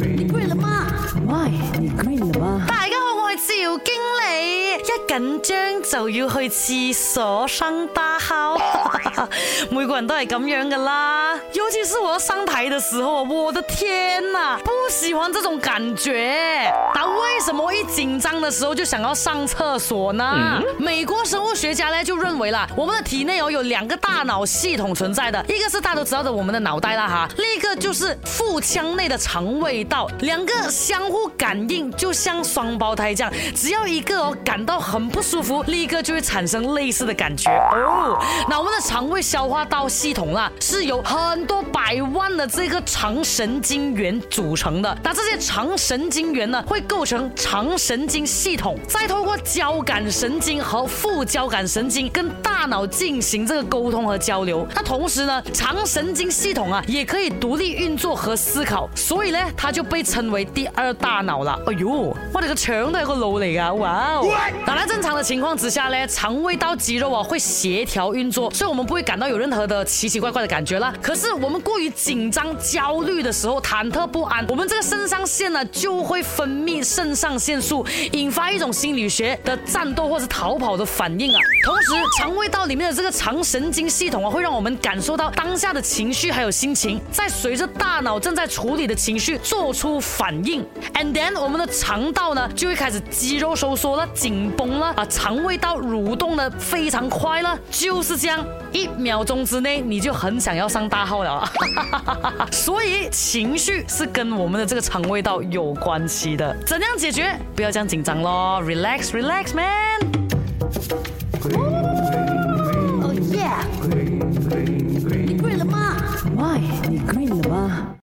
你 green 了吗？My，你 green 了吗？大家好，我叫金。紧张就要去厕所生大号，每个人都系咁样噶啦，尤其是我上台的时候，我的天呐，不喜欢这种感觉。那为什么一紧张的时候就想要上厕所呢？美国生物学家呢就认为啦，我们的体内哦有两个大脑系统存在的，一个是大家都知道的我们的脑袋啦哈，另一个就是腹腔内的肠胃道，两个相互感应，就像双胞胎一样，只要一个哦感到很。很不舒服，立刻就会产生类似的感觉哦。那我们的肠胃消化道系统啊，是由很多百万的这个肠神经元组成的。那这些肠神经元呢，会构成肠神经系统，再透过交感神经和副交感神经跟大脑进行这个沟通和交流。那同时呢，肠神经系统啊，也可以独立运作和思考，所以呢，它就被称为第二大脑了。哎呦，我这个肠都有个脑嚟噶，哇哦！当然。正常的情况之下呢，肠胃道肌肉啊会协调运作，所以我们不会感到有任何的奇奇怪怪的感觉啦。可是我们过于紧张、焦虑的时候，忐忑不安，我们这个肾上腺呢就会分泌肾上腺素，引发一种心理学的战斗或是逃跑的反应啊。同时，肠胃道里面的这个肠神经系统啊会让我们感受到当下的情绪还有心情，在随着大脑正在处理的情绪做出反应。And then 我们的肠道呢就会开始肌肉收缩了，紧绷。啊，肠胃道蠕动的非常快了，就是这样，一秒钟之内你就很想要上大号了。所以情绪是跟我们的这个肠胃道有关系的。怎样解决？不要这样紧张咯 r e l a x r e l a x m a n 哦耶，你 g r e 了吗？Why？你 g 了吗？